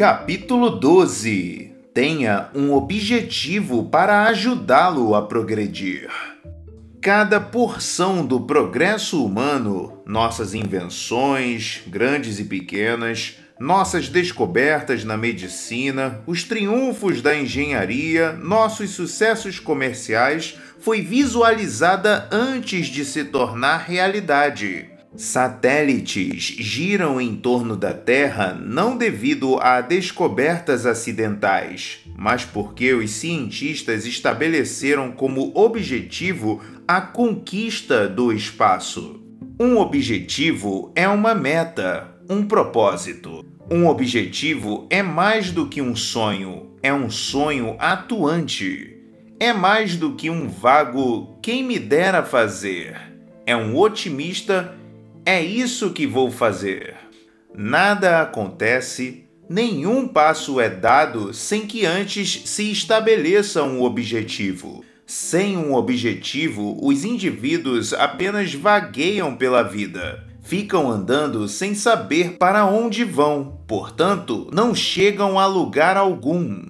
Capítulo 12 Tenha um objetivo para ajudá-lo a progredir. Cada porção do progresso humano, nossas invenções, grandes e pequenas, nossas descobertas na medicina, os triunfos da engenharia, nossos sucessos comerciais, foi visualizada antes de se tornar realidade. Satélites giram em torno da Terra não devido a descobertas acidentais, mas porque os cientistas estabeleceram como objetivo a conquista do espaço. Um objetivo é uma meta, um propósito. Um objetivo é mais do que um sonho, é um sonho atuante. É mais do que um vago quem me dera fazer. É um otimista é isso que vou fazer. Nada acontece, nenhum passo é dado sem que antes se estabeleça um objetivo. Sem um objetivo, os indivíduos apenas vagueiam pela vida. Ficam andando sem saber para onde vão, portanto, não chegam a lugar algum.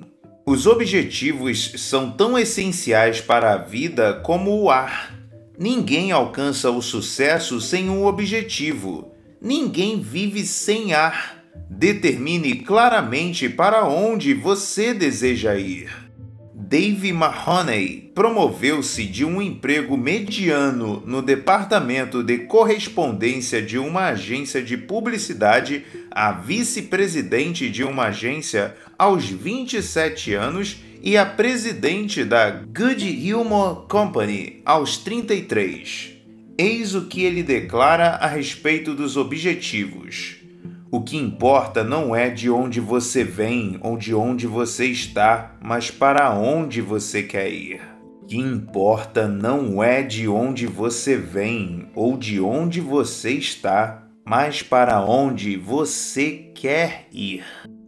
Os objetivos são tão essenciais para a vida como o ar. Ninguém alcança o sucesso sem um objetivo. Ninguém vive sem ar. Determine claramente para onde você deseja ir. Dave Mahoney promoveu-se de um emprego mediano no departamento de correspondência de uma agência de publicidade a vice-presidente de uma agência aos 27 anos e a presidente da Good Humor Company aos 33. Eis o que ele declara a respeito dos objetivos. O que importa não é de onde você vem ou de onde você está, mas para onde você quer ir. O que importa não é de onde você vem ou de onde você está, mas para onde você quer ir.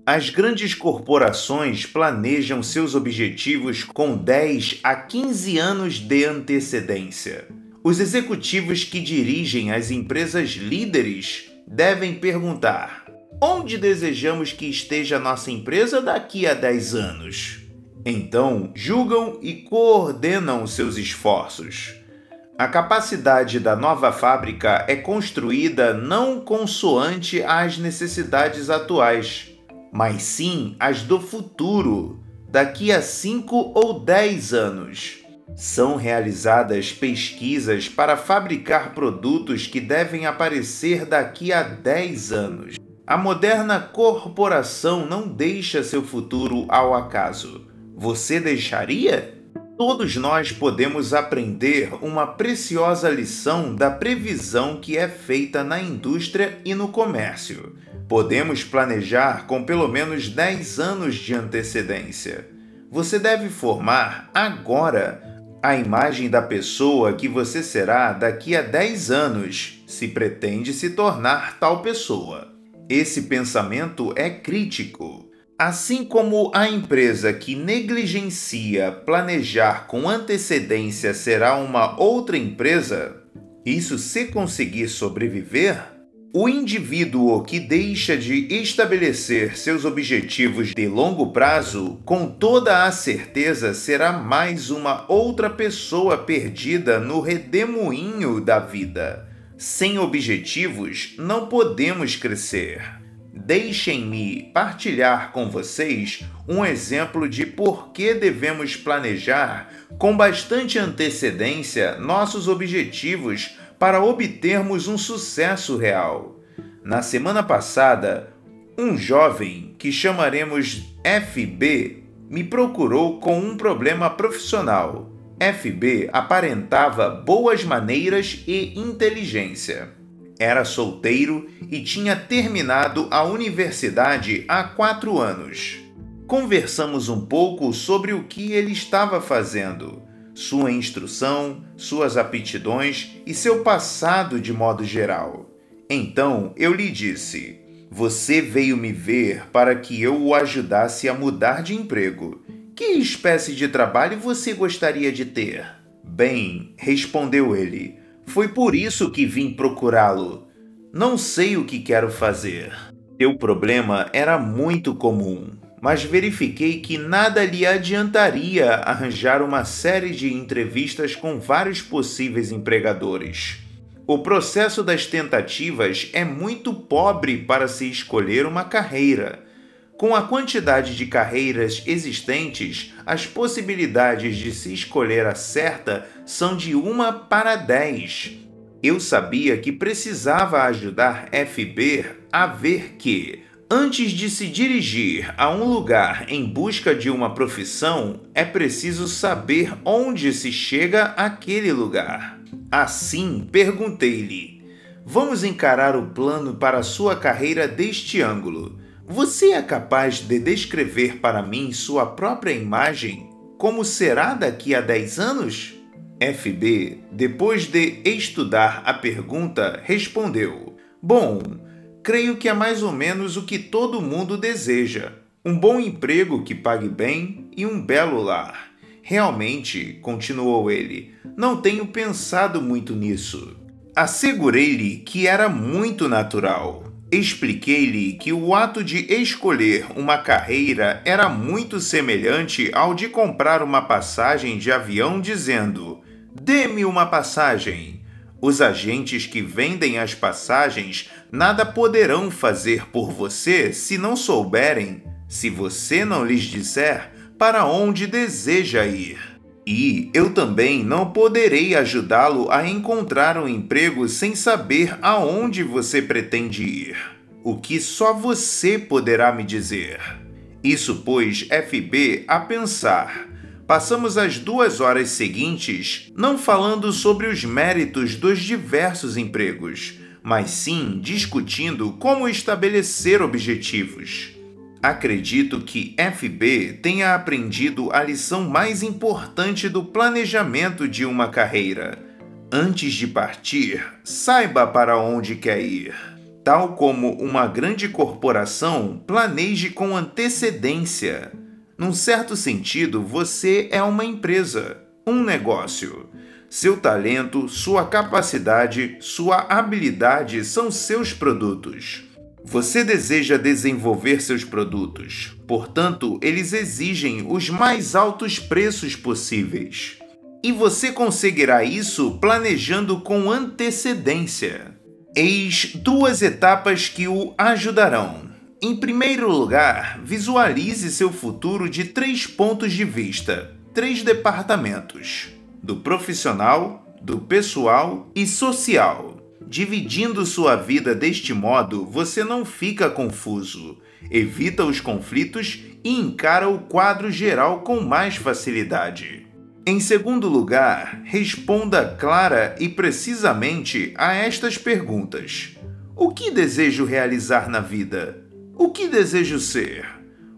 As grandes corporações planejam seus objetivos com 10 a 15 anos de antecedência. Os executivos que dirigem as empresas líderes devem perguntar: onde desejamos que esteja nossa empresa daqui a 10 anos? Então, julgam e coordenam seus esforços. A capacidade da nova fábrica é construída não consoante às necessidades atuais mas sim as do futuro, daqui a 5 ou 10 anos. São realizadas pesquisas para fabricar produtos que devem aparecer daqui a 10 anos. A moderna corporação não deixa seu futuro ao acaso. Você deixaria? Todos nós podemos aprender uma preciosa lição da previsão que é feita na indústria e no comércio. Podemos planejar com pelo menos 10 anos de antecedência. Você deve formar agora a imagem da pessoa que você será daqui a 10 anos, se pretende se tornar tal pessoa. Esse pensamento é crítico. Assim como a empresa que negligencia planejar com antecedência será uma outra empresa, isso se conseguir sobreviver, o indivíduo que deixa de estabelecer seus objetivos de longo prazo, com toda a certeza será mais uma outra pessoa perdida no redemoinho da vida. Sem objetivos, não podemos crescer. Deixem-me partilhar com vocês um exemplo de por que devemos planejar com bastante antecedência nossos objetivos para obtermos um sucesso real. Na semana passada, um jovem que chamaremos FB me procurou com um problema profissional. FB aparentava boas maneiras e inteligência. Era solteiro e tinha terminado a universidade há quatro anos. Conversamos um pouco sobre o que ele estava fazendo, sua instrução, suas aptidões e seu passado de modo geral. Então eu lhe disse: Você veio me ver para que eu o ajudasse a mudar de emprego. Que espécie de trabalho você gostaria de ter? Bem, respondeu ele foi por isso que vim procurá-lo. Não sei o que quero fazer. Seu problema era muito comum, mas verifiquei que nada lhe adiantaria arranjar uma série de entrevistas com vários possíveis empregadores. O processo das tentativas é muito pobre para se escolher uma carreira. Com a quantidade de carreiras existentes, as possibilidades de se escolher a certa são de uma para dez. Eu sabia que precisava ajudar FB a ver que, antes de se dirigir a um lugar em busca de uma profissão, é preciso saber onde se chega àquele lugar. Assim, perguntei-lhe: Vamos encarar o plano para sua carreira deste ângulo. Você é capaz de descrever para mim sua própria imagem? Como será daqui a 10 anos? FB, depois de estudar a pergunta, respondeu: Bom, creio que é mais ou menos o que todo mundo deseja: um bom emprego que pague bem e um belo lar. Realmente, continuou ele, não tenho pensado muito nisso. Assegurei-lhe que era muito natural. Expliquei-lhe que o ato de escolher uma carreira era muito semelhante ao de comprar uma passagem de avião dizendo: Dê-me uma passagem. Os agentes que vendem as passagens nada poderão fazer por você se não souberem, se você não lhes disser para onde deseja ir. E eu também não poderei ajudá-lo a encontrar um emprego sem saber aonde você pretende ir. O que só você poderá me dizer. Isso pôs FB a pensar passamos as duas horas seguintes não falando sobre os méritos dos diversos empregos, mas sim discutindo como estabelecer objetivos. Acredito que FB tenha aprendido a lição mais importante do planejamento de uma carreira. Antes de partir, saiba para onde quer ir. Tal como uma grande corporação, planeje com antecedência. Num certo sentido, você é uma empresa, um negócio. Seu talento, sua capacidade, sua habilidade são seus produtos. Você deseja desenvolver seus produtos, portanto, eles exigem os mais altos preços possíveis. E você conseguirá isso planejando com antecedência. Eis duas etapas que o ajudarão. Em primeiro lugar, visualize seu futuro de três pontos de vista, três departamentos: do profissional, do pessoal e social. Dividindo sua vida deste modo, você não fica confuso, evita os conflitos e encara o quadro geral com mais facilidade. Em segundo lugar, responda clara e precisamente a estas perguntas: O que desejo realizar na vida? O que desejo ser?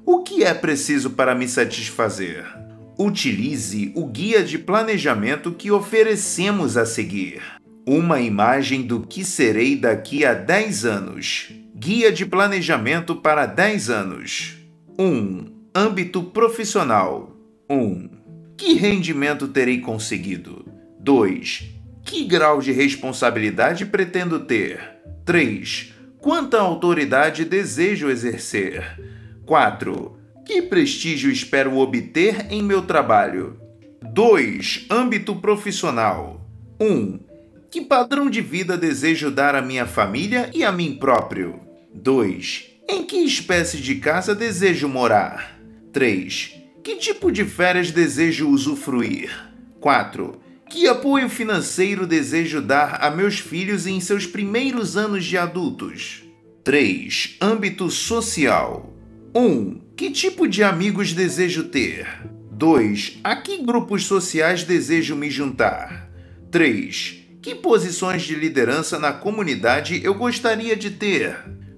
O que é preciso para me satisfazer? Utilize o guia de planejamento que oferecemos a seguir. Uma imagem do que serei daqui a 10 anos. Guia de planejamento para 10 anos. 1. Um, âmbito profissional. 1. Um, que rendimento terei conseguido? 2. Que grau de responsabilidade pretendo ter? 3 Quanta autoridade desejo exercer? 4. Que prestígio espero obter em meu trabalho? 2. Âmbito profissional. 1. Que padrão de vida desejo dar à minha família e a mim próprio? 2. Em que espécie de casa desejo morar? 3. Que tipo de férias desejo usufruir? 4. Que apoio financeiro desejo dar a meus filhos em seus primeiros anos de adultos? 3. Âmbito social. 1. Que tipo de amigos desejo ter? 2. A que grupos sociais desejo me juntar? 3. Que posições de liderança na comunidade eu gostaria de ter?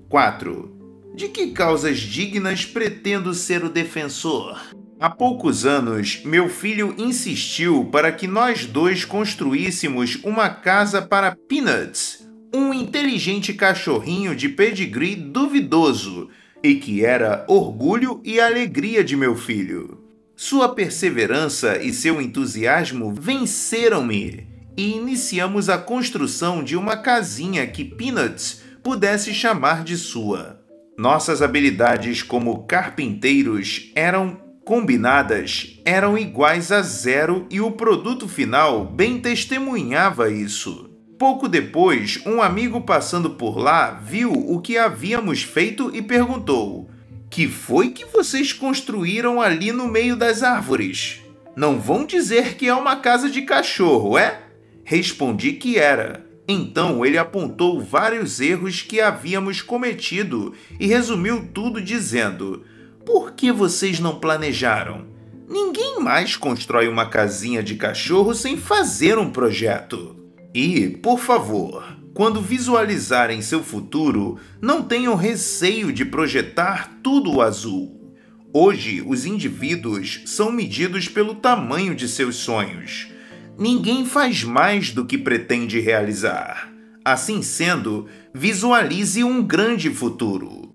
4. De que causas dignas pretendo ser o defensor? Há poucos anos, meu filho insistiu para que nós dois construíssemos uma casa para Peanuts, um inteligente cachorrinho de pedigree duvidoso e que era orgulho e alegria de meu filho. Sua perseverança e seu entusiasmo venceram-me e iniciamos a construção de uma casinha que Peanuts pudesse chamar de sua. Nossas habilidades como carpinteiros eram combinadas, eram iguais a zero e o produto final bem testemunhava isso. Pouco depois, um amigo passando por lá viu o que havíamos feito e perguntou: Que foi que vocês construíram ali no meio das árvores? Não vão dizer que é uma casa de cachorro, é? Respondi que era. Então ele apontou vários erros que havíamos cometido e resumiu tudo dizendo: Por que vocês não planejaram? Ninguém mais constrói uma casinha de cachorro sem fazer um projeto. E, por favor, quando visualizarem seu futuro, não tenham receio de projetar tudo azul. Hoje, os indivíduos são medidos pelo tamanho de seus sonhos. Ninguém faz mais do que pretende realizar. Assim sendo, visualize um grande futuro.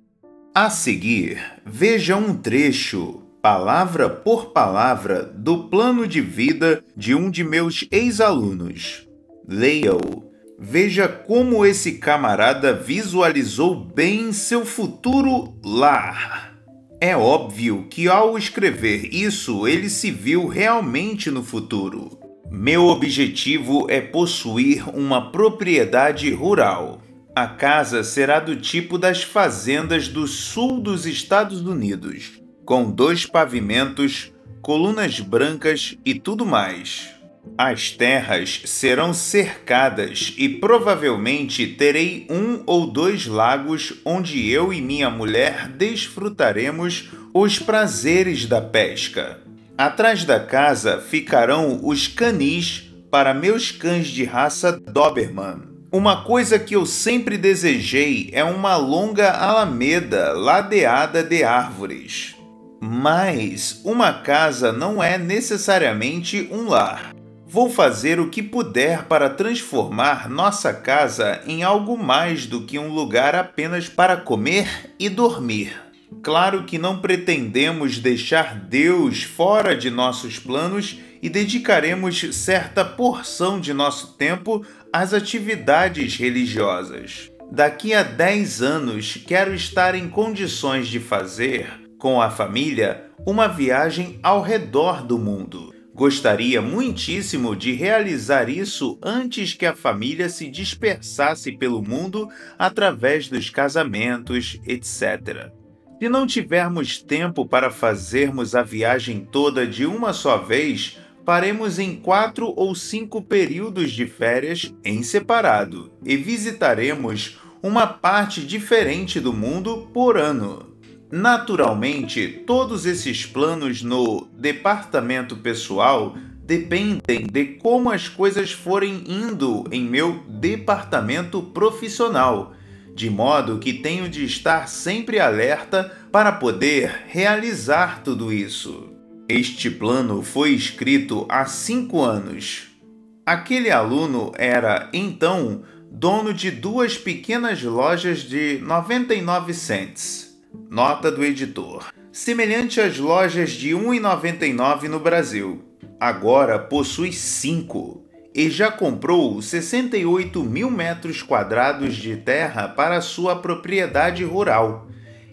A seguir, veja um trecho, palavra por palavra, do plano de vida de um de meus ex-alunos. Leia-o. Veja como esse camarada visualizou bem seu futuro lar. É óbvio que ao escrever isso ele se viu realmente no futuro. Meu objetivo é possuir uma propriedade rural. A casa será do tipo das fazendas do sul dos Estados Unidos, com dois pavimentos, colunas brancas e tudo mais. As terras serão cercadas e provavelmente terei um ou dois lagos onde eu e minha mulher desfrutaremos os prazeres da pesca. Atrás da casa ficarão os canis para meus cães de raça Doberman. Uma coisa que eu sempre desejei é uma longa alameda ladeada de árvores. Mas uma casa não é necessariamente um lar. Vou fazer o que puder para transformar nossa casa em algo mais do que um lugar apenas para comer e dormir. Claro que não pretendemos deixar Deus fora de nossos planos e dedicaremos certa porção de nosso tempo às atividades religiosas. Daqui a 10 anos, quero estar em condições de fazer, com a família, uma viagem ao redor do mundo Gostaria muitíssimo de realizar isso antes que a família se dispersasse pelo mundo através dos casamentos, etc. Se não tivermos tempo para fazermos a viagem toda de uma só vez, faremos em quatro ou cinco períodos de férias em separado e visitaremos uma parte diferente do mundo por ano. Naturalmente, todos esses planos no departamento pessoal dependem de como as coisas forem indo em meu departamento profissional, de modo que tenho de estar sempre alerta para poder realizar tudo isso. Este plano foi escrito há cinco anos. Aquele aluno era, então, dono de duas pequenas lojas de 99 cents Nota do editor. Semelhante às lojas de R$ 1,99 no Brasil. Agora possui cinco e já comprou 68 mil metros quadrados de terra para sua propriedade rural.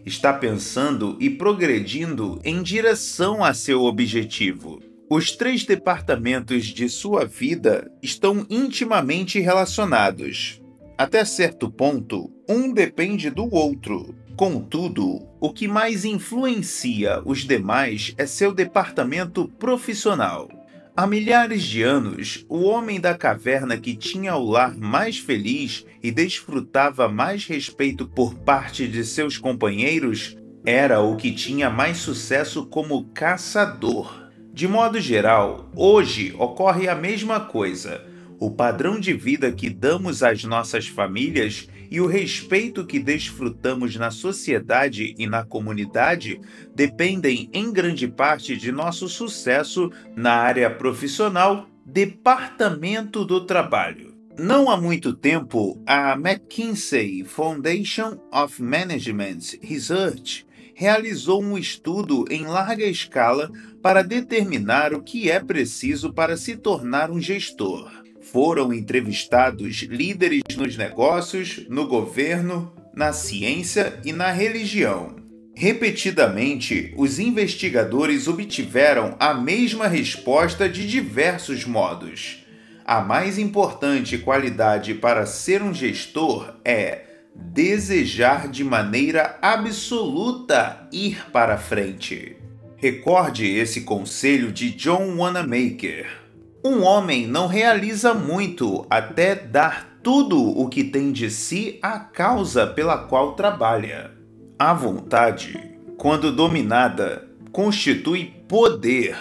Está pensando e progredindo em direção a seu objetivo. Os três departamentos de sua vida estão intimamente relacionados. Até certo ponto, um depende do outro. Contudo, o que mais influencia os demais é seu departamento profissional. Há milhares de anos, o homem da caverna que tinha o lar mais feliz e desfrutava mais respeito por parte de seus companheiros era o que tinha mais sucesso como caçador. De modo geral, hoje ocorre a mesma coisa. O padrão de vida que damos às nossas famílias e o respeito que desfrutamos na sociedade e na comunidade dependem em grande parte de nosso sucesso na área profissional, departamento do trabalho. Não há muito tempo, a McKinsey Foundation of Management Research realizou um estudo em larga escala para determinar o que é preciso para se tornar um gestor foram entrevistados líderes nos negócios, no governo, na ciência e na religião. Repetidamente, os investigadores obtiveram a mesma resposta de diversos modos. A mais importante qualidade para ser um gestor é desejar de maneira absoluta ir para frente. Recorde esse conselho de John Wanamaker. Um homem não realiza muito até dar tudo o que tem de si à causa pela qual trabalha. A vontade, quando dominada, constitui poder.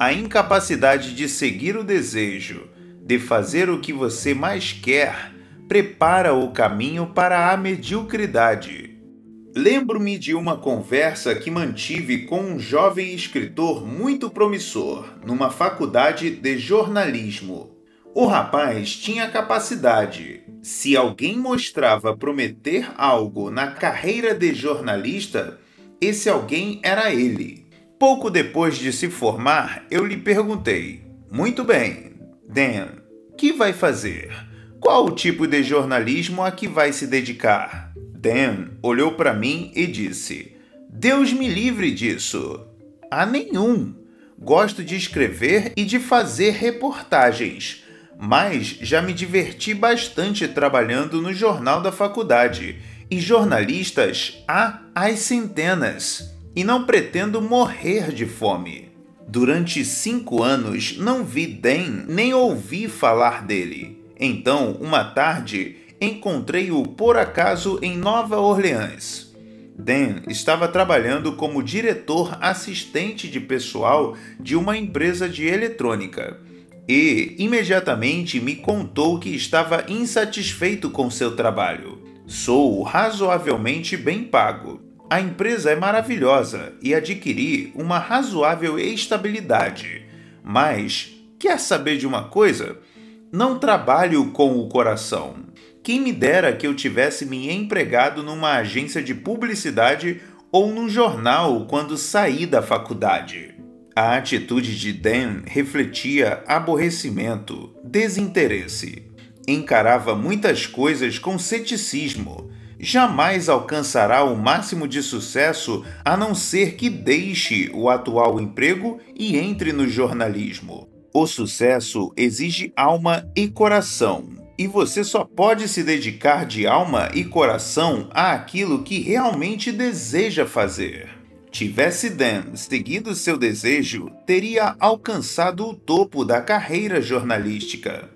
A incapacidade de seguir o desejo, de fazer o que você mais quer, prepara o caminho para a mediocridade. Lembro-me de uma conversa que mantive com um jovem escritor muito promissor numa faculdade de jornalismo. O rapaz tinha capacidade. Se alguém mostrava prometer algo na carreira de jornalista, esse alguém era ele. Pouco depois de se formar, eu lhe perguntei: Muito bem, Dan, que vai fazer? Qual o tipo de jornalismo a que vai se dedicar? Dan olhou para mim e disse: Deus me livre disso. A nenhum. Gosto de escrever e de fazer reportagens mas já me diverti bastante trabalhando no jornal da faculdade, e jornalistas há às centenas, e não pretendo morrer de fome. Durante cinco anos não vi Dan nem ouvi falar dele. Então, uma tarde, encontrei-o por acaso em Nova Orleans. Dan estava trabalhando como diretor assistente de pessoal de uma empresa de eletrônica e imediatamente me contou que estava insatisfeito com seu trabalho. Sou razoavelmente bem pago. A empresa é maravilhosa e adquiri uma razoável estabilidade. Mas, quer saber de uma coisa? Não trabalho com o coração. Quem me dera que eu tivesse me empregado numa agência de publicidade ou num jornal quando saí da faculdade. A atitude de Dan refletia aborrecimento, desinteresse. Encarava muitas coisas com ceticismo. Jamais alcançará o máximo de sucesso a não ser que deixe o atual emprego e entre no jornalismo. O sucesso exige alma e coração, e você só pode se dedicar de alma e coração àquilo que realmente deseja fazer. Tivesse Dan seguido seu desejo, teria alcançado o topo da carreira jornalística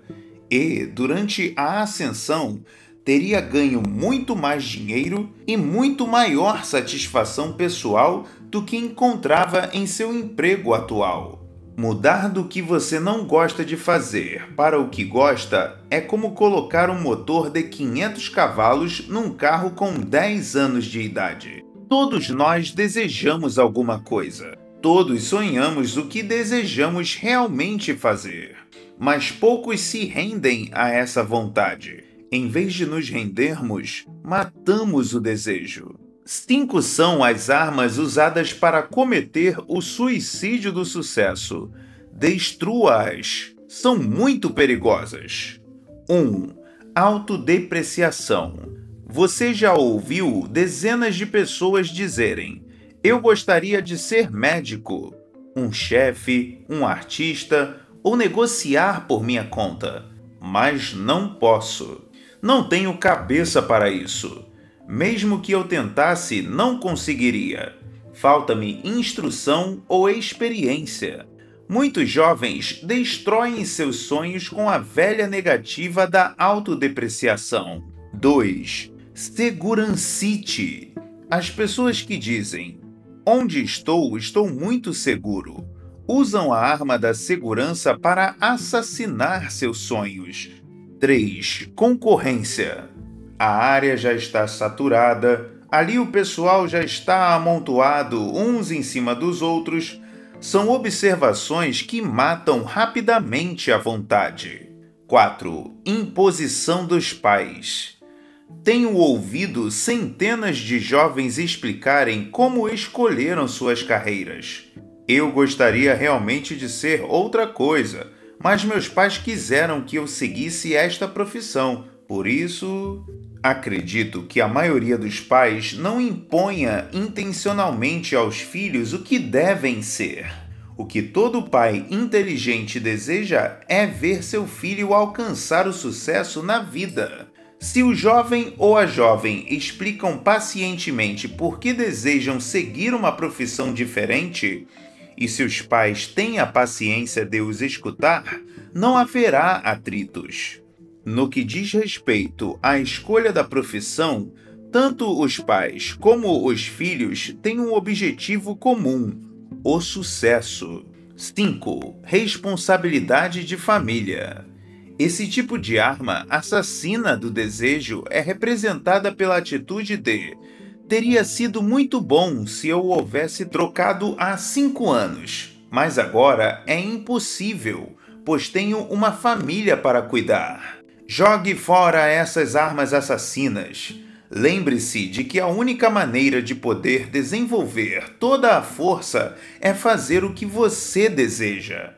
e, durante a ascensão, teria ganho muito mais dinheiro e muito maior satisfação pessoal do que encontrava em seu emprego atual. Mudar do que você não gosta de fazer para o que gosta é como colocar um motor de 500 cavalos num carro com 10 anos de idade. Todos nós desejamos alguma coisa. Todos sonhamos o que desejamos realmente fazer. Mas poucos se rendem a essa vontade. Em vez de nos rendermos, matamos o desejo. Cinco são as armas usadas para cometer o suicídio do sucesso. Destrua-as. São muito perigosas. 1. Um, autodepreciação você já ouviu dezenas de pessoas dizerem: Eu gostaria de ser médico, um chefe, um artista ou negociar por minha conta, mas não posso. Não tenho cabeça para isso. Mesmo que eu tentasse, não conseguiria. Falta-me instrução ou experiência. Muitos jovens destroem seus sonhos com a velha negativa da autodepreciação. 2 segurancite. As pessoas que dizem onde estou, estou muito seguro, usam a arma da segurança para assassinar seus sonhos. 3. Concorrência. A área já está saturada, ali o pessoal já está amontoado uns em cima dos outros. São observações que matam rapidamente a vontade. 4. Imposição dos pais. Tenho ouvido centenas de jovens explicarem como escolheram suas carreiras. Eu gostaria realmente de ser outra coisa, mas meus pais quiseram que eu seguisse esta profissão. Por isso, Acredito que a maioria dos pais não imponha intencionalmente aos filhos o que devem ser. O que todo pai inteligente deseja é ver seu filho alcançar o sucesso na vida. Se o jovem ou a jovem explicam pacientemente por que desejam seguir uma profissão diferente, e se os pais têm a paciência de os escutar, não haverá atritos. No que diz respeito à escolha da profissão, tanto os pais como os filhos têm um objetivo comum: o sucesso. 5. Responsabilidade de família. Esse tipo de arma assassina do desejo é representada pela atitude de teria sido muito bom se eu houvesse trocado há cinco anos, mas agora é impossível, pois tenho uma família para cuidar. Jogue fora essas armas assassinas. Lembre-se de que a única maneira de poder desenvolver toda a força é fazer o que você deseja.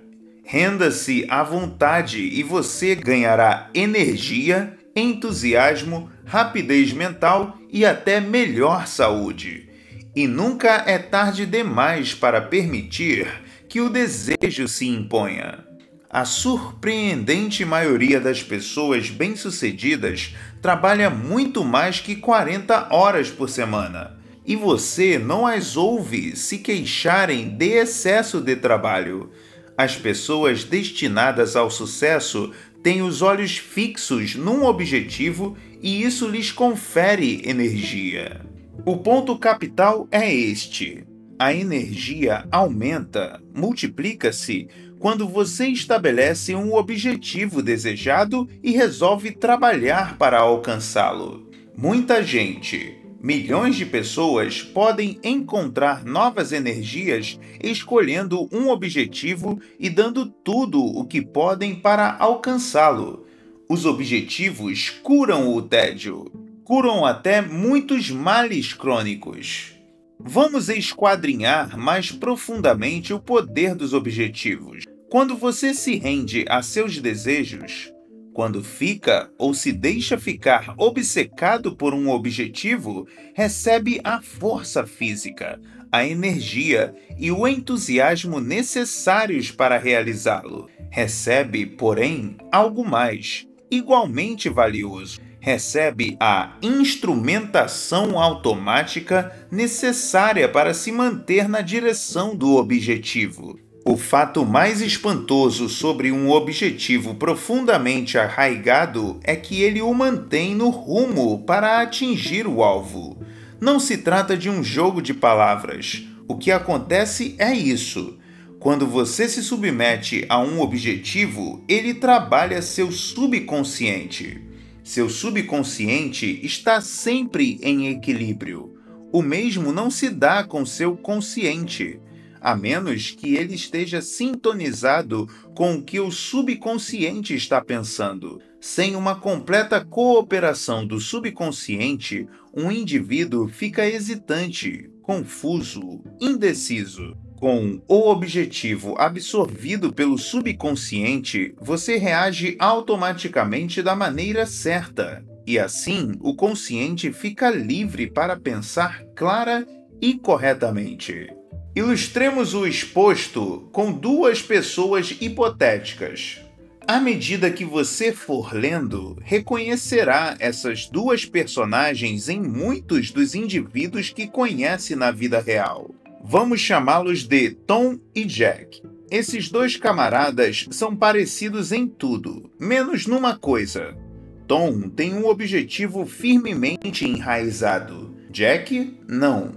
Renda-se à vontade e você ganhará energia, entusiasmo, rapidez mental e até melhor saúde. E nunca é tarde demais para permitir que o desejo se imponha. A surpreendente maioria das pessoas bem-sucedidas trabalha muito mais que 40 horas por semana. E você não as ouve se queixarem de excesso de trabalho. As pessoas destinadas ao sucesso têm os olhos fixos num objetivo e isso lhes confere energia. O ponto capital é este: a energia aumenta, multiplica-se quando você estabelece um objetivo desejado e resolve trabalhar para alcançá-lo. Muita gente, milhões de pessoas podem encontrar novas energias escolhendo um objetivo e dando tudo o que podem para alcançá-lo. Os objetivos curam o tédio, curam até muitos males crônicos. Vamos esquadrinhar mais profundamente o poder dos objetivos. Quando você se rende a seus desejos, quando fica ou se deixa ficar obcecado por um objetivo, recebe a força física, a energia e o entusiasmo necessários para realizá-lo. Recebe, porém, algo mais, igualmente valioso recebe a instrumentação automática necessária para se manter na direção do objetivo. O fato mais espantoso sobre um objetivo profundamente arraigado é que ele o mantém no rumo para atingir o alvo. Não se trata de um jogo de palavras. O que acontece é isso. Quando você se submete a um objetivo, ele trabalha seu subconsciente. Seu subconsciente está sempre em equilíbrio. O mesmo não se dá com seu consciente, a menos que ele esteja sintonizado com o que o subconsciente está pensando. Sem uma completa cooperação do subconsciente, um indivíduo fica hesitante, confuso, indeciso. Com o objetivo absorvido pelo subconsciente, você reage automaticamente da maneira certa, e assim o consciente fica livre para pensar clara e corretamente. Ilustremos o exposto com duas pessoas hipotéticas. À medida que você for lendo, reconhecerá essas duas personagens em muitos dos indivíduos que conhece na vida real. Vamos chamá-los de Tom e Jack. Esses dois camaradas são parecidos em tudo, menos numa coisa. Tom tem um objetivo firmemente enraizado. Jack, não.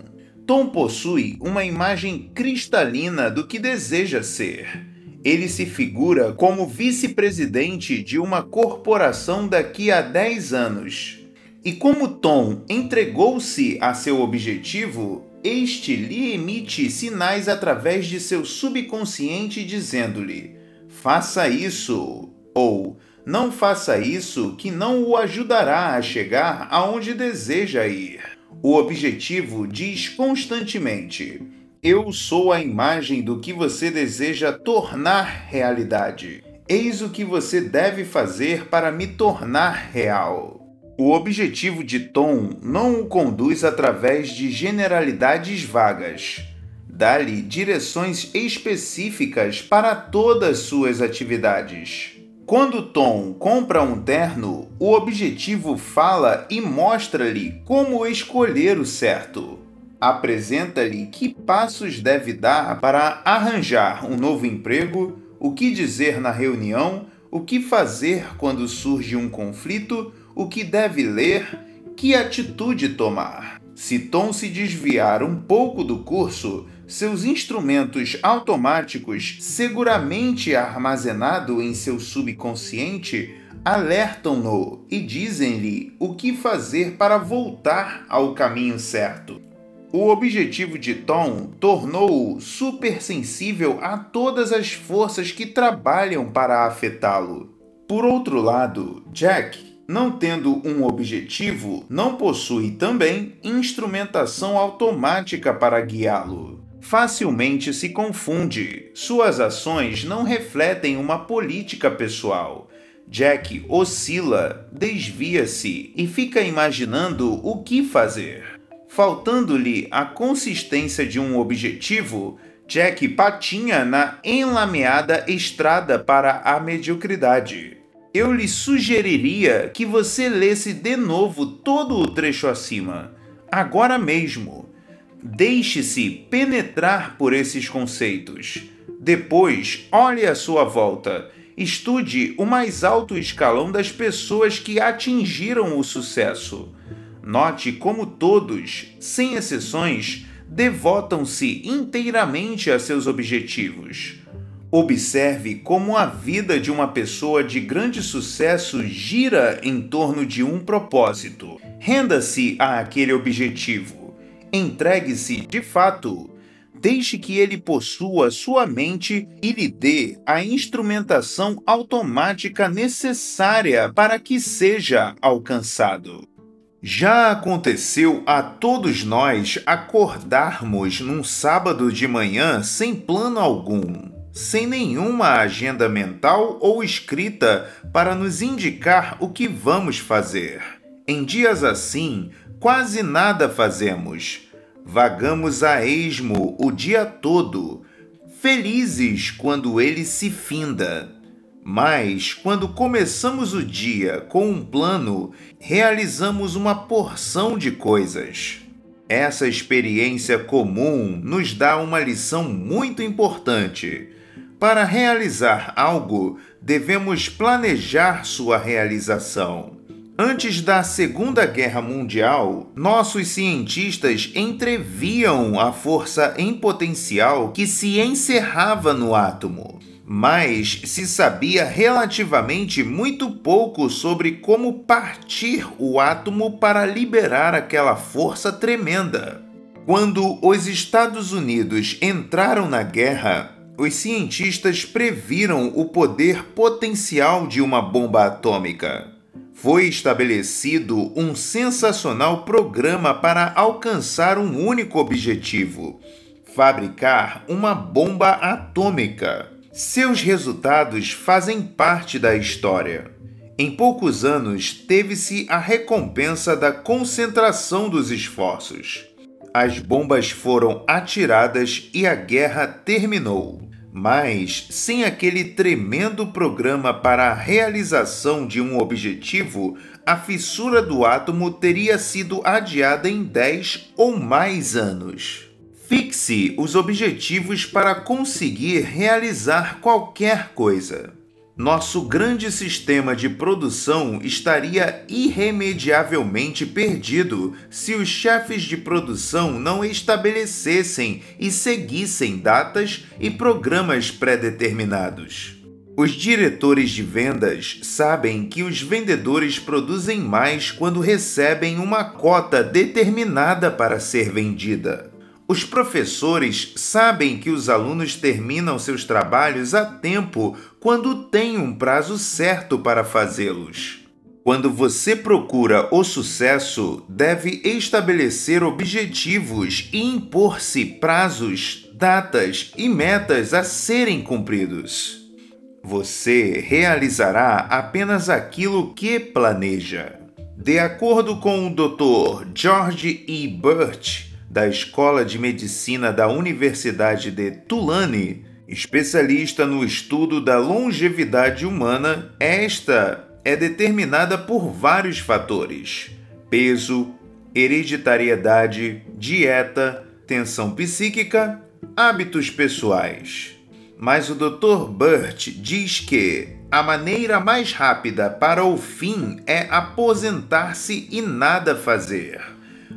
Tom possui uma imagem cristalina do que deseja ser. Ele se figura como vice-presidente de uma corporação daqui a 10 anos. E como Tom entregou-se a seu objetivo, este lhe emite sinais através de seu subconsciente dizendo-lhe: faça isso, ou não faça isso, que não o ajudará a chegar aonde deseja ir. O objetivo diz constantemente: Eu sou a imagem do que você deseja tornar realidade. Eis o que você deve fazer para me tornar real. O objetivo de Tom não o conduz através de generalidades vagas. Dá-lhe direções específicas para todas suas atividades. Quando Tom compra um terno, o objetivo fala e mostra-lhe como escolher o certo. Apresenta-lhe que passos deve dar para arranjar um novo emprego, o que dizer na reunião, o que fazer quando surge um conflito, o que deve ler, que atitude tomar. Se Tom se desviar um pouco do curso, seus instrumentos automáticos, seguramente armazenado em seu subconsciente, alertam-no e dizem-lhe o que fazer para voltar ao caminho certo. O objetivo de Tom tornou-o supersensível a todas as forças que trabalham para afetá-lo. Por outro lado, Jack, não tendo um objetivo, não possui também instrumentação automática para guiá-lo facilmente se confunde. Suas ações não refletem uma política pessoal. Jack oscila, desvia-se e fica imaginando o que fazer. Faltando-lhe a consistência de um objetivo, Jack patinha na enlameada estrada para a mediocridade. Eu lhe sugeriria que você lesse de novo todo o trecho acima, agora mesmo Deixe-se penetrar por esses conceitos. Depois, olhe à sua volta. Estude o mais alto escalão das pessoas que atingiram o sucesso. Note como todos, sem exceções, devotam-se inteiramente a seus objetivos. Observe como a vida de uma pessoa de grande sucesso gira em torno de um propósito. Renda-se a aquele objetivo. Entregue-se de fato. Deixe que ele possua sua mente e lhe dê a instrumentação automática necessária para que seja alcançado. Já aconteceu a todos nós acordarmos num sábado de manhã sem plano algum, sem nenhuma agenda mental ou escrita para nos indicar o que vamos fazer. Em dias assim, quase nada fazemos. Vagamos a esmo o dia todo, felizes quando ele se finda. Mas, quando começamos o dia com um plano, realizamos uma porção de coisas. Essa experiência comum nos dá uma lição muito importante. Para realizar algo, devemos planejar sua realização. Antes da Segunda Guerra Mundial, nossos cientistas entreviam a força em potencial que se encerrava no átomo, mas se sabia relativamente muito pouco sobre como partir o átomo para liberar aquela força tremenda. Quando os Estados Unidos entraram na guerra, os cientistas previram o poder potencial de uma bomba atômica foi estabelecido um sensacional programa para alcançar um único objetivo: fabricar uma bomba atômica. Seus resultados fazem parte da história. Em poucos anos, teve-se a recompensa da concentração dos esforços. As bombas foram atiradas e a guerra terminou. Mas, sem aquele tremendo programa para a realização de um objetivo, a fissura do átomo teria sido adiada em 10 ou mais anos. Fixe os objetivos para conseguir realizar qualquer coisa nosso grande sistema de produção estaria irremediavelmente perdido se os chefes de produção não estabelecessem e seguissem datas e programas pré-determinados. Os diretores de vendas sabem que os vendedores produzem mais quando recebem uma cota determinada para ser vendida. Os professores sabem que os alunos terminam seus trabalhos a tempo quando têm um prazo certo para fazê-los. Quando você procura o sucesso, deve estabelecer objetivos e impor-se prazos, datas e metas a serem cumpridos. Você realizará apenas aquilo que planeja. De acordo com o Dr. George E. Burt, da Escola de Medicina da Universidade de Tulane, especialista no estudo da longevidade humana, esta é determinada por vários fatores: peso, hereditariedade, dieta, tensão psíquica, hábitos pessoais. Mas o Dr. Burt diz que a maneira mais rápida para o fim é aposentar-se e nada fazer.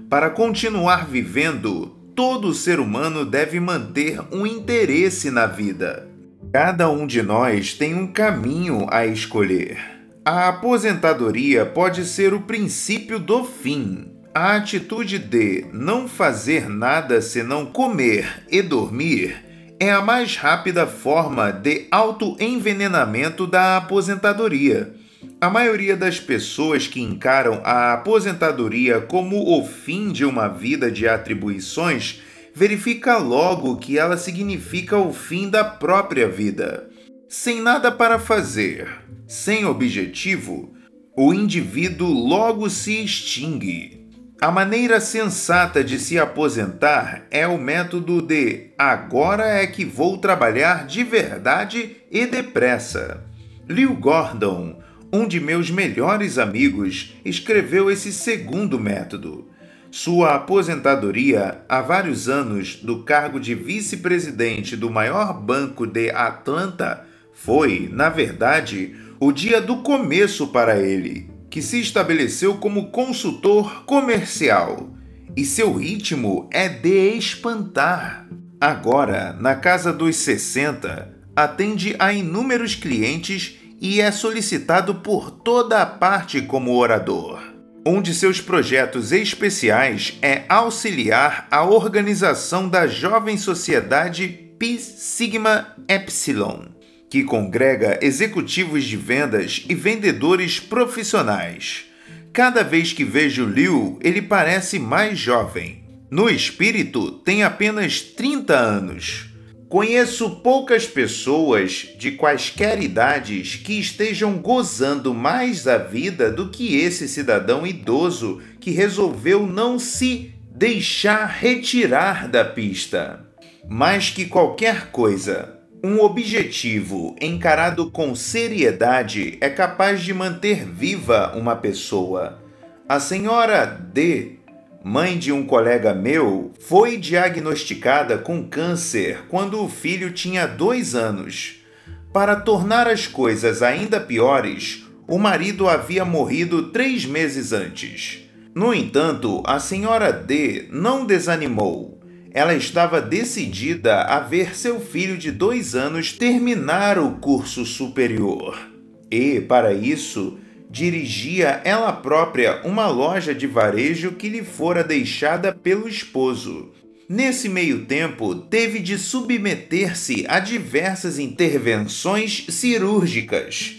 Para continuar vivendo, todo ser humano deve manter um interesse na vida. Cada um de nós tem um caminho a escolher. A aposentadoria pode ser o princípio do fim. A atitude de não fazer nada senão comer e dormir é a mais rápida forma de autoenvenenamento da aposentadoria. A maioria das pessoas que encaram a aposentadoria como o fim de uma vida de atribuições verifica logo que ela significa o fim da própria vida. Sem nada para fazer, sem objetivo, o indivíduo logo se extingue. A maneira sensata de se aposentar é o método de agora é que vou trabalhar de verdade e depressa. Leo Gordon, um de meus melhores amigos, escreveu esse segundo método. Sua aposentadoria há vários anos do cargo de vice-presidente do maior banco de Atlanta foi, na verdade, o dia do começo para ele, que se estabeleceu como consultor comercial. E seu ritmo é de espantar. Agora, na casa dos 60, atende a inúmeros clientes e é solicitado por toda a parte como orador. Um de seus projetos especiais é auxiliar a organização da jovem sociedade Pi Sigma Epsilon, que congrega executivos de vendas e vendedores profissionais. Cada vez que vejo Liu, ele parece mais jovem. No espírito, tem apenas 30 anos Conheço poucas pessoas de quaisquer idades que estejam gozando mais da vida do que esse cidadão idoso que resolveu não se deixar retirar da pista. Mais que qualquer coisa, um objetivo encarado com seriedade é capaz de manter viva uma pessoa. A senhora D mãe de um colega meu, foi diagnosticada com câncer quando o filho tinha dois anos. Para tornar as coisas ainda piores, o marido havia morrido três meses antes. No entanto, a senhora D não desanimou. Ela estava decidida a ver seu filho de dois anos terminar o curso superior. E, para isso, dirigia ela própria uma loja de varejo que lhe fora deixada pelo esposo. Nesse meio tempo, teve de submeter-se a diversas intervenções cirúrgicas.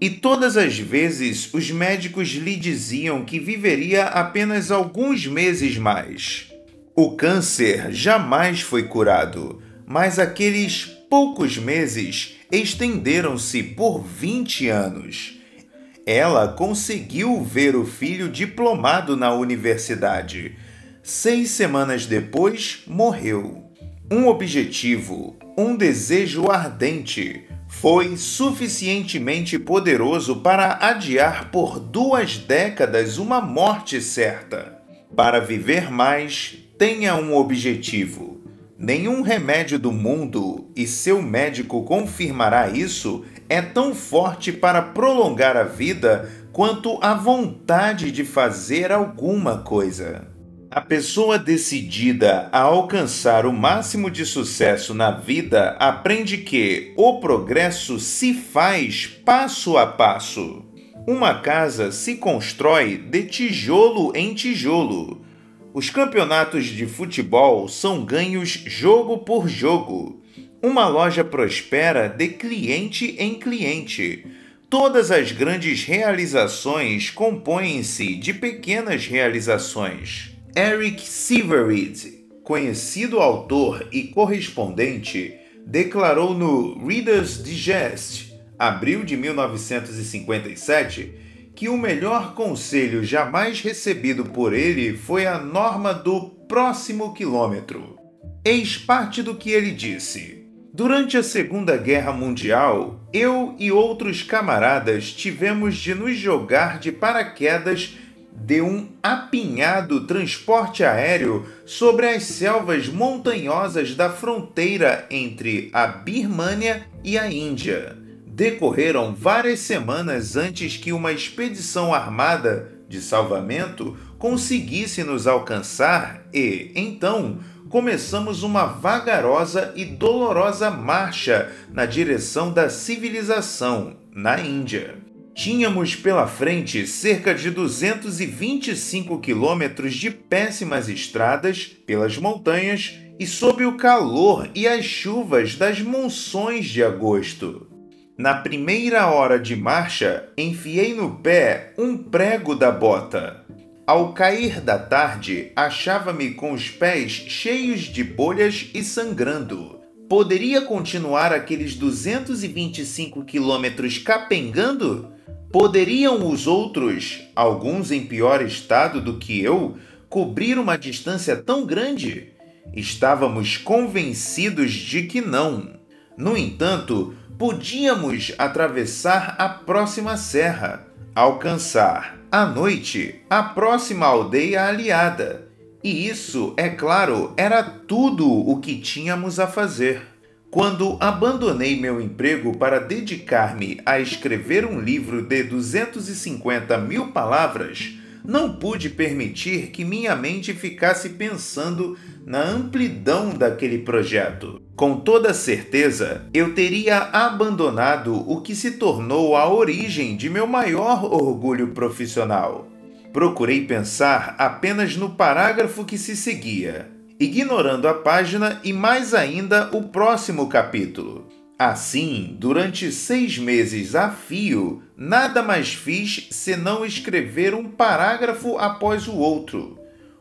E todas as vezes os médicos lhe diziam que viveria apenas alguns meses mais. O câncer jamais foi curado, mas aqueles poucos meses estenderam-se por 20 anos ela conseguiu ver o filho diplomado na universidade. Seis semanas depois, morreu. Um objetivo, um desejo ardente, foi suficientemente poderoso para adiar por duas décadas uma morte certa. Para viver mais, tenha um objetivo. Nenhum remédio do mundo, e seu médico confirmará isso, é tão forte para prolongar a vida quanto a vontade de fazer alguma coisa. A pessoa decidida a alcançar o máximo de sucesso na vida aprende que o progresso se faz passo a passo. Uma casa se constrói de tijolo em tijolo. Os campeonatos de futebol são ganhos jogo por jogo. Uma loja prospera de cliente em cliente. Todas as grandes realizações compõem-se de pequenas realizações. Eric Severid, conhecido autor e correspondente, declarou no Reader's Digest, abril de 1957, que o melhor conselho jamais recebido por ele foi a norma do próximo quilômetro. Eis parte do que ele disse. Durante a Segunda Guerra Mundial, eu e outros camaradas tivemos de nos jogar de paraquedas de um apinhado transporte aéreo sobre as selvas montanhosas da fronteira entre a Birmânia e a Índia. Decorreram várias semanas antes que uma expedição armada de salvamento conseguisse nos alcançar e, então, começamos uma vagarosa e dolorosa marcha na direção da civilização na Índia. Tínhamos pela frente cerca de 225 quilômetros de péssimas estradas pelas montanhas e sob o calor e as chuvas das monções de agosto. Na primeira hora de marcha, enfiei no pé um prego da bota. Ao cair da tarde, achava-me com os pés cheios de bolhas e sangrando. Poderia continuar aqueles 225 quilômetros capengando? Poderiam os outros, alguns em pior estado do que eu, cobrir uma distância tão grande? Estávamos convencidos de que não. No entanto, podíamos atravessar a próxima serra, alcançar, à noite, a próxima aldeia aliada. E isso, é claro, era tudo o que tínhamos a fazer. Quando abandonei meu emprego para dedicar-me a escrever um livro de 250 mil palavras, não pude permitir que minha mente ficasse pensando na amplidão daquele projeto. Com toda certeza, eu teria abandonado o que se tornou a origem de meu maior orgulho profissional. Procurei pensar apenas no parágrafo que se seguia ignorando a página e mais ainda o próximo capítulo. Assim, durante seis meses a fio, nada mais fiz senão escrever um parágrafo após o outro.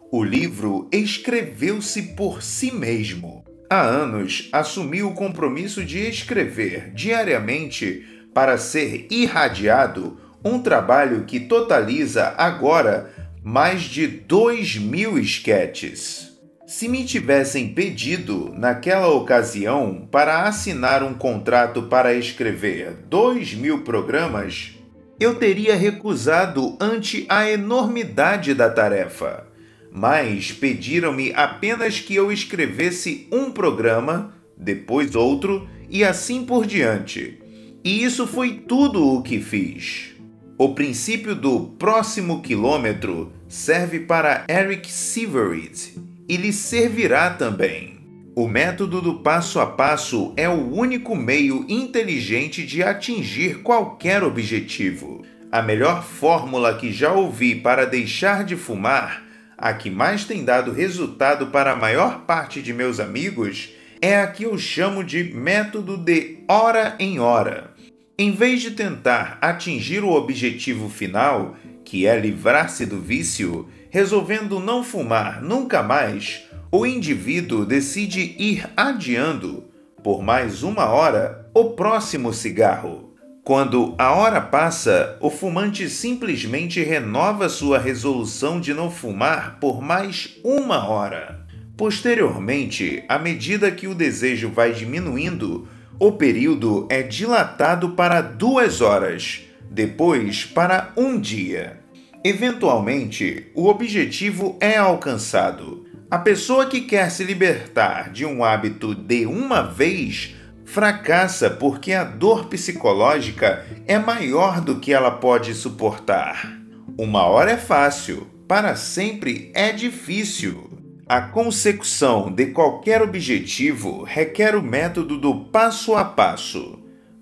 O livro escreveu-se por si mesmo. Há anos assumi o compromisso de escrever diariamente para ser irradiado um trabalho que totaliza agora mais de dois mil esquetes. Se me tivessem pedido, naquela ocasião, para assinar um contrato para escrever dois mil programas, eu teria recusado ante a enormidade da tarefa. Mas pediram-me apenas que eu escrevesse um programa, depois outro e assim por diante. E isso foi tudo o que fiz. O princípio do próximo quilômetro serve para Eric Severid e lhe servirá também. O método do passo a passo é o único meio inteligente de atingir qualquer objetivo. A melhor fórmula que já ouvi para deixar de fumar, a que mais tem dado resultado para a maior parte de meus amigos, é a que eu chamo de método de hora em hora. Em vez de tentar atingir o objetivo final, que é livrar-se do vício, resolvendo não fumar nunca mais, o indivíduo decide ir adiando, por mais uma hora, o próximo cigarro. Quando a hora passa, o fumante simplesmente renova sua resolução de não fumar por mais uma hora. Posteriormente, à medida que o desejo vai diminuindo, o período é dilatado para duas horas, depois para um dia. Eventualmente, o objetivo é alcançado. A pessoa que quer se libertar de um hábito de uma vez fracassa porque a dor psicológica é maior do que ela pode suportar. Uma hora é fácil, para sempre é difícil. A consecução de qualquer objetivo requer o método do passo a passo.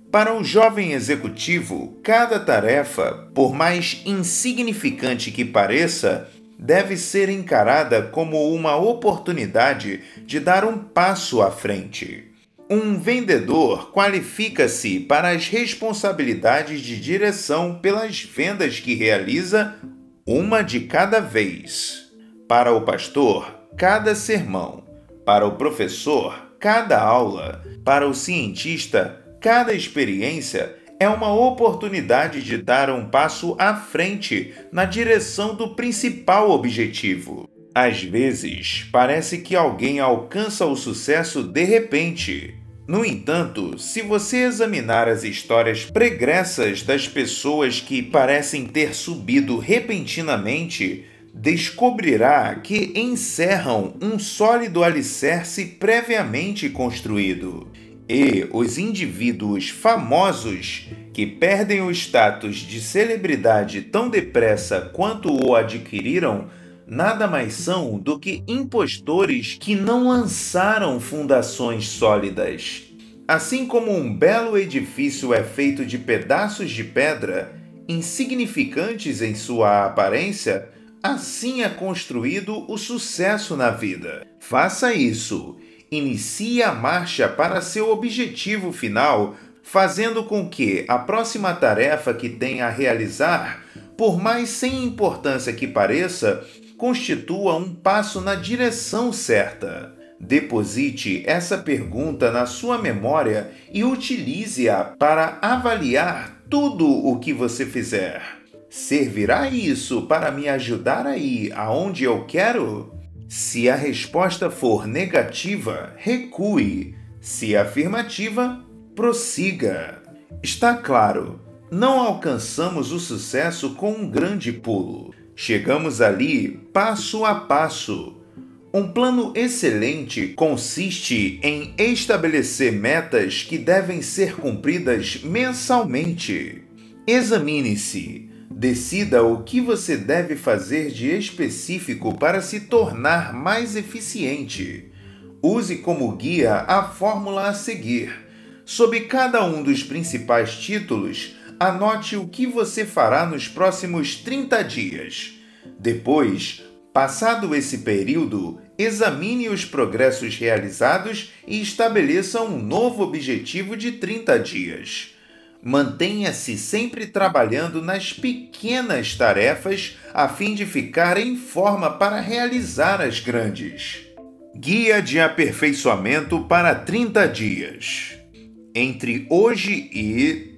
Para um jovem executivo, cada tarefa, por mais insignificante que pareça, deve ser encarada como uma oportunidade de dar um passo à frente. Um vendedor qualifica-se para as responsabilidades de direção pelas vendas que realiza uma de cada vez. Para o pastor, cada sermão. Para o professor, cada aula. Para o cientista, Cada experiência é uma oportunidade de dar um passo à frente na direção do principal objetivo. Às vezes, parece que alguém alcança o sucesso de repente. No entanto, se você examinar as histórias pregressas das pessoas que parecem ter subido repentinamente, descobrirá que encerram um sólido alicerce previamente construído. E os indivíduos famosos que perdem o status de celebridade tão depressa quanto o adquiriram nada mais são do que impostores que não lançaram fundações sólidas. Assim como um belo edifício é feito de pedaços de pedra, insignificantes em sua aparência, assim é construído o sucesso na vida. Faça isso. Inicie a marcha para seu objetivo final, fazendo com que a próxima tarefa que tenha a realizar, por mais sem importância que pareça, constitua um passo na direção certa. Deposite essa pergunta na sua memória e utilize-a para avaliar tudo o que você fizer. Servirá isso para me ajudar a ir aonde eu quero? Se a resposta for negativa, recue. Se afirmativa, prossiga. Está claro, não alcançamos o sucesso com um grande pulo. Chegamos ali passo a passo. Um plano excelente consiste em estabelecer metas que devem ser cumpridas mensalmente. Examine-se. Decida o que você deve fazer de específico para se tornar mais eficiente. Use como guia a fórmula a seguir. Sob cada um dos principais títulos, anote o que você fará nos próximos 30 dias. Depois, passado esse período, examine os progressos realizados e estabeleça um novo objetivo de 30 dias. Mantenha-se sempre trabalhando nas pequenas tarefas a fim de ficar em forma para realizar as grandes. Guia de aperfeiçoamento para 30 dias. Entre hoje e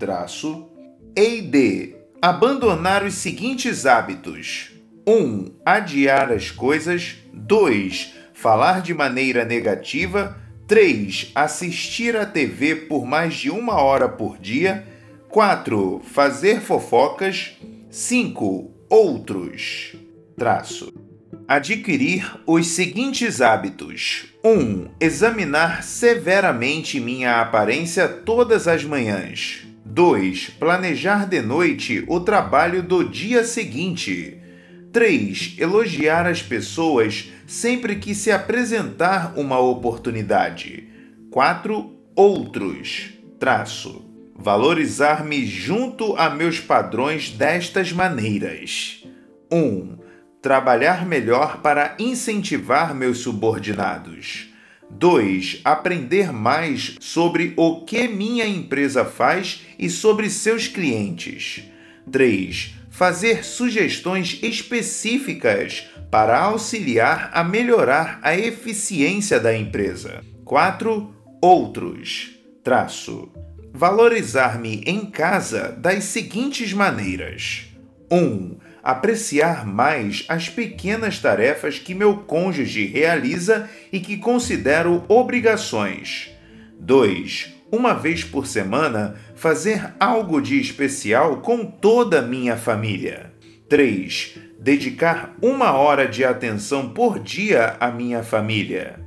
traço, EID, abandonar os seguintes hábitos: 1. Um, adiar as coisas. 2. Falar de maneira negativa. 3. Assistir à TV por mais de uma hora por dia. 4. Fazer fofocas. 5. Outros. Traço. Adquirir os seguintes hábitos: 1. Um, examinar severamente minha aparência todas as manhãs. 2. Planejar de noite o trabalho do dia seguinte. 3. Elogiar as pessoas sempre que se apresentar uma oportunidade. 4. Outros. Traço. Valorizar-me junto a meus padrões destas maneiras. 1. Trabalhar melhor para incentivar meus subordinados. 2. Aprender mais sobre o que minha empresa faz e sobre seus clientes. 3. Fazer sugestões específicas para auxiliar a melhorar a eficiência da empresa. 4. Outros. Traço. Valorizar-me em casa das seguintes maneiras: 1. Um, apreciar mais as pequenas tarefas que meu cônjuge realiza e que considero obrigações. 2. Uma vez por semana, fazer algo de especial com toda a minha família. 3. Dedicar uma hora de atenção por dia à minha família.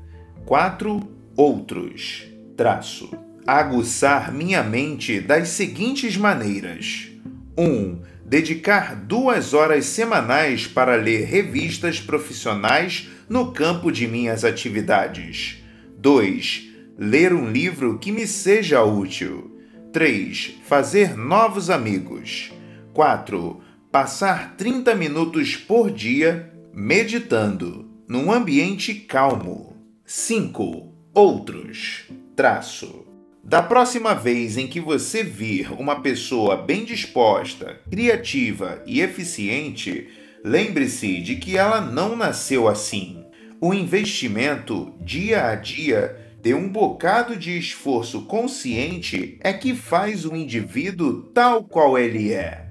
4. Outros. Traço. Aguçar minha mente das seguintes maneiras: 1. Um, dedicar duas horas semanais para ler revistas profissionais no campo de minhas atividades. 2. Ler um livro que me seja útil. 3. Fazer novos amigos. 4. Passar 30 minutos por dia meditando, num ambiente calmo. 5. Outros. Traço. Da próxima vez em que você vir uma pessoa bem disposta, criativa e eficiente, lembre-se de que ela não nasceu assim. O investimento dia a dia Ter um bocado de esforço consciente é que faz o indivíduo tal qual ele é.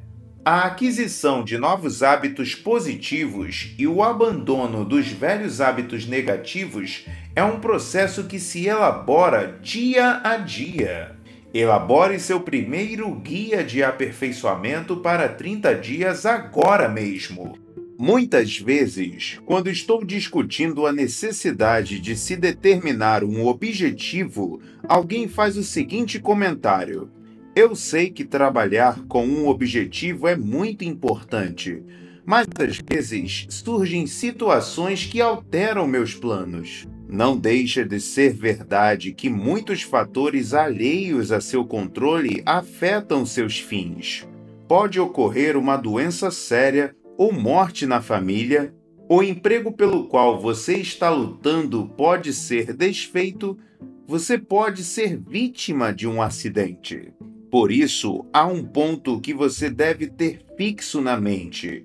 A aquisição de novos hábitos positivos e o abandono dos velhos hábitos negativos é um processo que se elabora dia a dia. Elabore seu primeiro guia de aperfeiçoamento para 30 dias agora mesmo. Muitas vezes, quando estou discutindo a necessidade de se determinar um objetivo, alguém faz o seguinte comentário: Eu sei que trabalhar com um objetivo é muito importante, mas às vezes surgem situações que alteram meus planos. Não deixa de ser verdade que muitos fatores alheios a seu controle afetam seus fins. Pode ocorrer uma doença séria ou morte na família, o emprego pelo qual você está lutando pode ser desfeito, você pode ser vítima de um acidente. Por isso, há um ponto que você deve ter fixo na mente.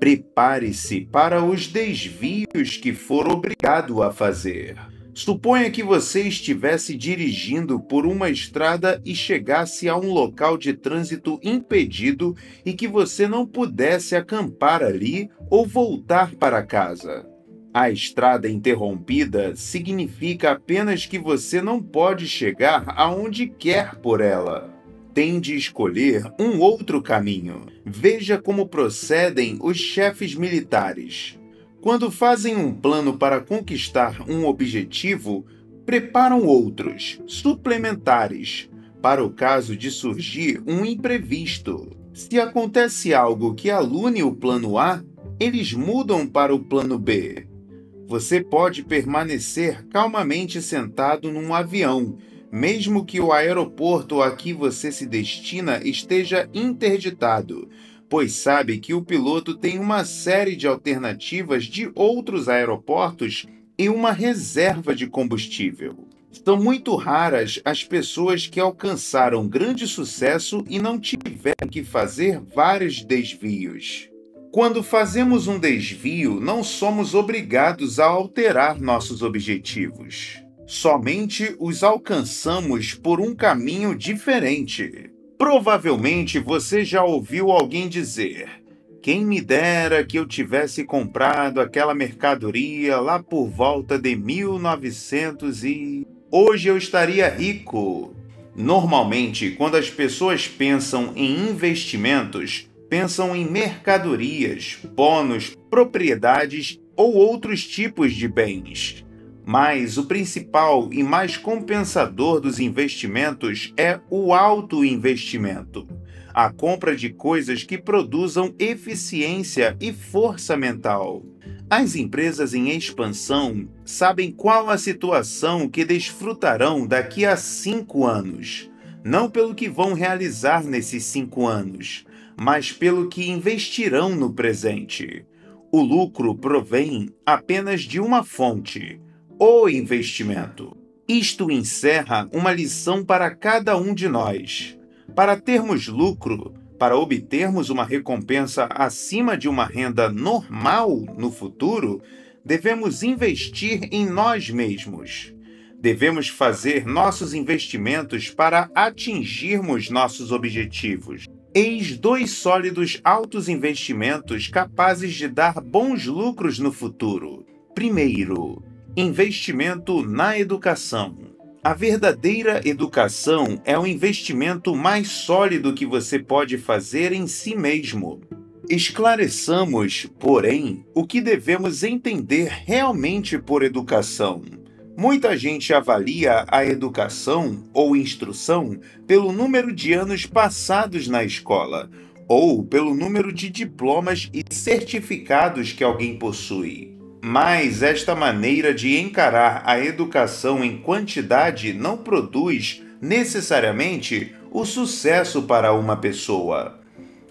Prepare-se para os desvios que for obrigado a fazer. Suponha que você estivesse dirigindo por uma estrada e chegasse a um local de trânsito impedido e que você não pudesse acampar ali ou voltar para casa. A estrada interrompida significa apenas que você não pode chegar aonde quer por ela. Tem de escolher um outro caminho. Veja como procedem os chefes militares. Quando fazem um plano para conquistar um objetivo, preparam outros, suplementares, para o caso de surgir um imprevisto. Se acontece algo que alune o plano A, eles mudam para o plano B. Você pode permanecer calmamente sentado num avião, mesmo que o aeroporto a que você se destina esteja interditado, pois sabe que o piloto tem uma série de alternativas de outros aeroportos e uma reserva de combustível. São muito raras as pessoas que alcançaram grande sucesso e não tiveram que fazer vários desvios. Quando fazemos um desvio, não somos obrigados a alterar nossos objetivos. Somente os alcançamos por um caminho diferente. Provavelmente você já ouviu alguém dizer: quem me dera que eu tivesse comprado aquela mercadoria lá por volta de 1900 e. Hoje eu estaria rico. Normalmente, quando as pessoas pensam em investimentos, pensam em mercadorias, bônus, propriedades ou outros tipos de bens. Mas o principal e mais compensador dos investimentos é o autoinvestimento a compra de coisas que produzam eficiência e força mental. As empresas em expansão sabem qual a situação que desfrutarão daqui a cinco anos, não pelo que vão realizar nesses cinco anos, mas pelo que investirão no presente. O lucro provém apenas de uma fonte o investimento. Isto encerra uma lição para cada um de nós. Para termos lucro, para obtermos uma recompensa acima de uma renda normal no futuro, devemos investir em nós mesmos. Devemos fazer nossos investimentos para atingirmos nossos objetivos. Eis dois sólidos altos investimentos capazes de dar bons lucros no futuro. Primeiro, Investimento na educação. A verdadeira educação é o investimento mais sólido que você pode fazer em si mesmo. Esclareçamos, porém, o que devemos entender realmente por educação. Muita gente avalia a educação ou instrução pelo número de anos passados na escola ou pelo número de diplomas e certificados que alguém possui. Mas esta maneira de encarar a educação em quantidade não produz necessariamente o sucesso para uma pessoa.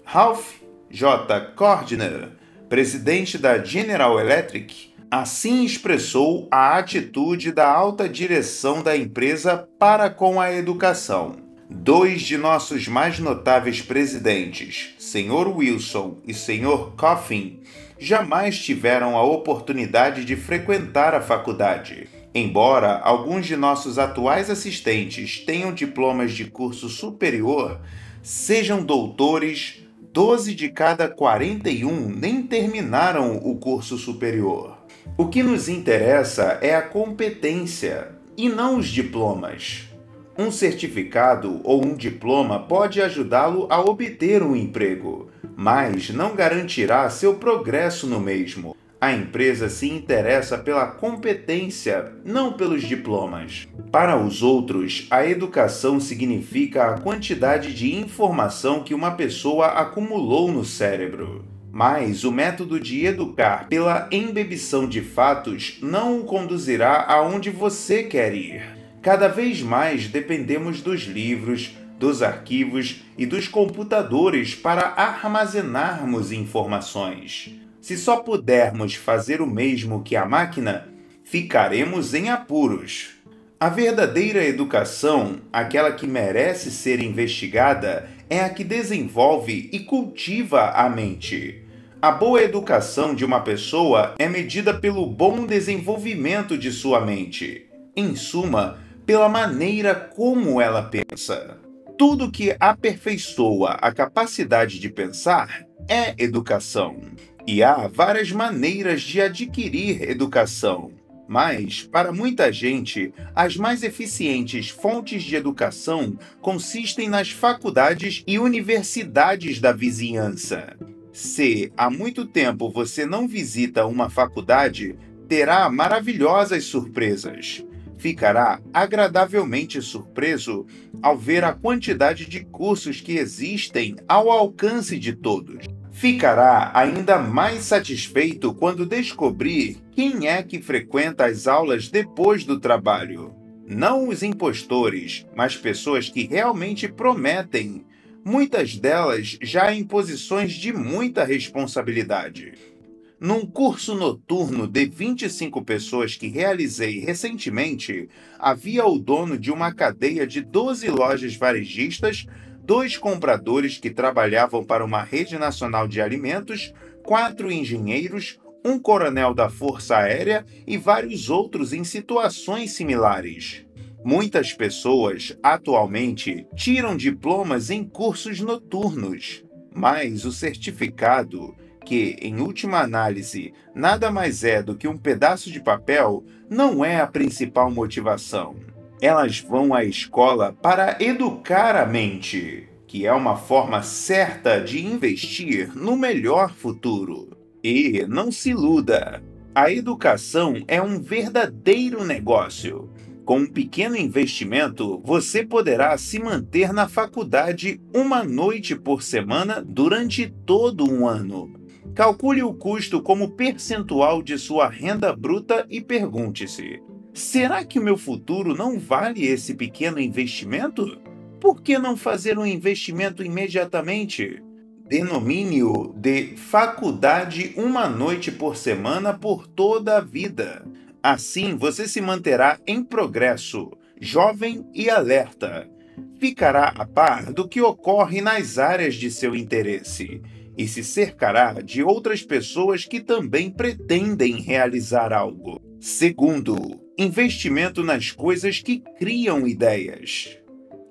Ralph J. Cordner, presidente da General Electric, assim expressou a atitude da alta direção da empresa para com a educação. Dois de nossos mais notáveis presidentes, Sr. Wilson e Sr. Coffin, jamais tiveram a oportunidade de frequentar a faculdade. Embora alguns de nossos atuais assistentes tenham diplomas de curso superior, sejam doutores, 12 de cada 41 nem terminaram o curso superior. O que nos interessa é a competência e não os diplomas. Um certificado ou um diploma pode ajudá-lo a obter um emprego, mas não garantirá seu progresso no mesmo. A empresa se interessa pela competência, não pelos diplomas. Para os outros, a educação significa a quantidade de informação que uma pessoa acumulou no cérebro. Mas o método de educar pela embebição de fatos não o conduzirá aonde você quer ir. Cada vez mais dependemos dos livros, dos arquivos e dos computadores para armazenarmos informações. Se só pudermos fazer o mesmo que a máquina, ficaremos em apuros. A verdadeira educação, aquela que merece ser investigada, é a que desenvolve e cultiva a mente. A boa educação de uma pessoa é medida pelo bom desenvolvimento de sua mente. Em suma, pela maneira como ela pensa. Tudo que aperfeiçoa a capacidade de pensar é educação. E há várias maneiras de adquirir educação. Mas, para muita gente, as mais eficientes fontes de educação consistem nas faculdades e universidades da vizinhança. Se há muito tempo você não visita uma faculdade, terá maravilhosas surpresas. Ficará agradavelmente surpreso ao ver a quantidade de cursos que existem ao alcance de todos. Ficará ainda mais satisfeito quando descobrir quem é que frequenta as aulas depois do trabalho. Não os impostores, mas pessoas que realmente prometem, muitas delas já em posições de muita responsabilidade. Num curso noturno de 25 pessoas que realizei recentemente, havia o dono de uma cadeia de 12 lojas varejistas dois compradores que trabalhavam para uma rede nacional de alimentos, quatro engenheiros, um coronel da Força Aérea e vários outros em situações similares. Muitas pessoas, atualmente, tiram diplomas em cursos noturnos, mas o certificado, que, em última análise, nada mais é do que um pedaço de papel, não é a principal motivação elas vão à escola para educar a mente, que é uma forma certa de investir no melhor futuro. E não se iluda, a educação é um verdadeiro negócio. Com um pequeno investimento, você poderá se manter na faculdade uma noite por semana durante todo um ano. Calcule o custo como percentual de sua renda bruta e pergunte-se: Será que o meu futuro não vale esse pequeno investimento? Por que não fazer um investimento imediatamente? Denomine-o de faculdade uma noite por semana por toda a vida. Assim você se manterá em progresso, jovem e alerta. Ficará a par do que ocorre nas áreas de seu interesse e se cercará de outras pessoas que também pretendem realizar algo. Segundo, investimento nas coisas que criam ideias.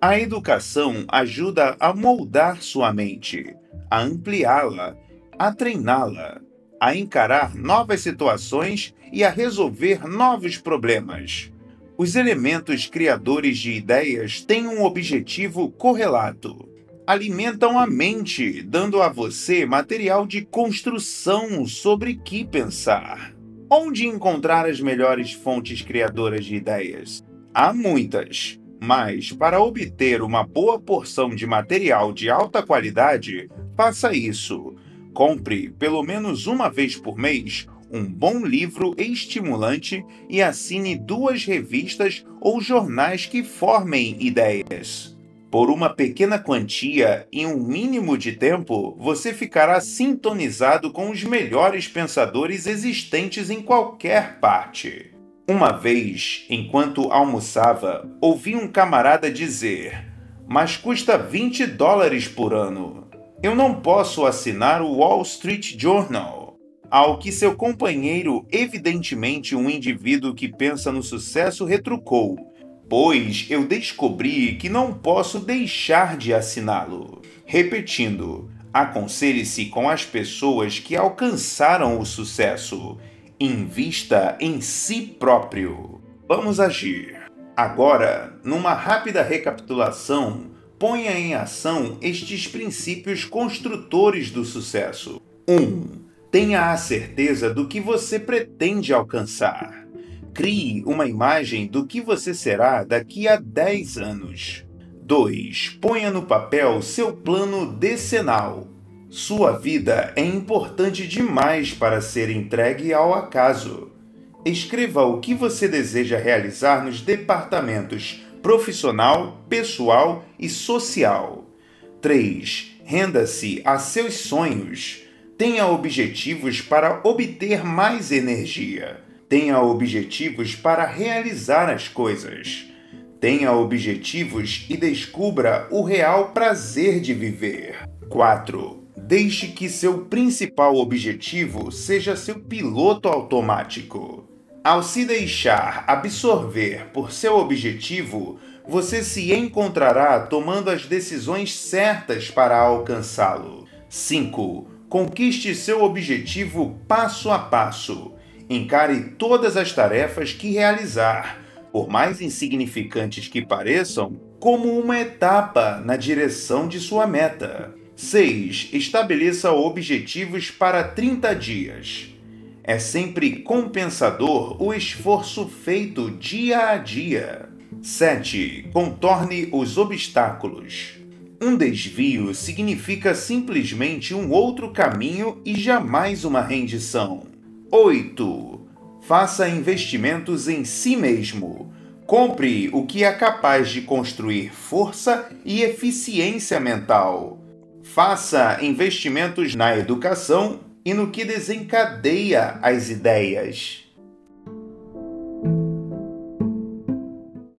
A educação ajuda a moldar sua mente, a ampliá-la, a treiná-la, a encarar novas situações e a resolver novos problemas. Os elementos criadores de ideias têm um objetivo correlato. Alimentam a mente, dando a você material de construção sobre que pensar. Onde encontrar as melhores fontes criadoras de ideias? Há muitas, mas para obter uma boa porção de material de alta qualidade, faça isso. Compre, pelo menos uma vez por mês, um bom livro estimulante e assine duas revistas ou jornais que formem ideias. Por uma pequena quantia e um mínimo de tempo, você ficará sintonizado com os melhores pensadores existentes em qualquer parte. Uma vez, enquanto almoçava, ouvi um camarada dizer: Mas custa 20 dólares por ano. Eu não posso assinar o Wall Street Journal. Ao que seu companheiro, evidentemente um indivíduo que pensa no sucesso, retrucou: Pois eu descobri que não posso deixar de assiná-lo. Repetindo, aconselhe-se com as pessoas que alcançaram o sucesso. Invista em si próprio. Vamos agir. Agora, numa rápida recapitulação, ponha em ação estes princípios construtores do sucesso. 1. Um, tenha a certeza do que você pretende alcançar. Crie uma imagem do que você será daqui a 10 anos. 2. Ponha no papel seu plano decenal. Sua vida é importante demais para ser entregue ao acaso. Escreva o que você deseja realizar nos departamentos profissional, pessoal e social. 3. Renda-se a seus sonhos. Tenha objetivos para obter mais energia. Tenha objetivos para realizar as coisas. Tenha objetivos e descubra o real prazer de viver. 4. Deixe que seu principal objetivo seja seu piloto automático. Ao se deixar absorver por seu objetivo, você se encontrará tomando as decisões certas para alcançá-lo. 5. Conquiste seu objetivo passo a passo. Encare todas as tarefas que realizar, por mais insignificantes que pareçam, como uma etapa na direção de sua meta. 6. Estabeleça objetivos para 30 dias. É sempre compensador o esforço feito dia a dia. 7. Contorne os obstáculos. Um desvio significa simplesmente um outro caminho e jamais uma rendição. 8. Faça investimentos em si mesmo. Compre o que é capaz de construir força e eficiência mental. Faça investimentos na educação e no que desencadeia as ideias.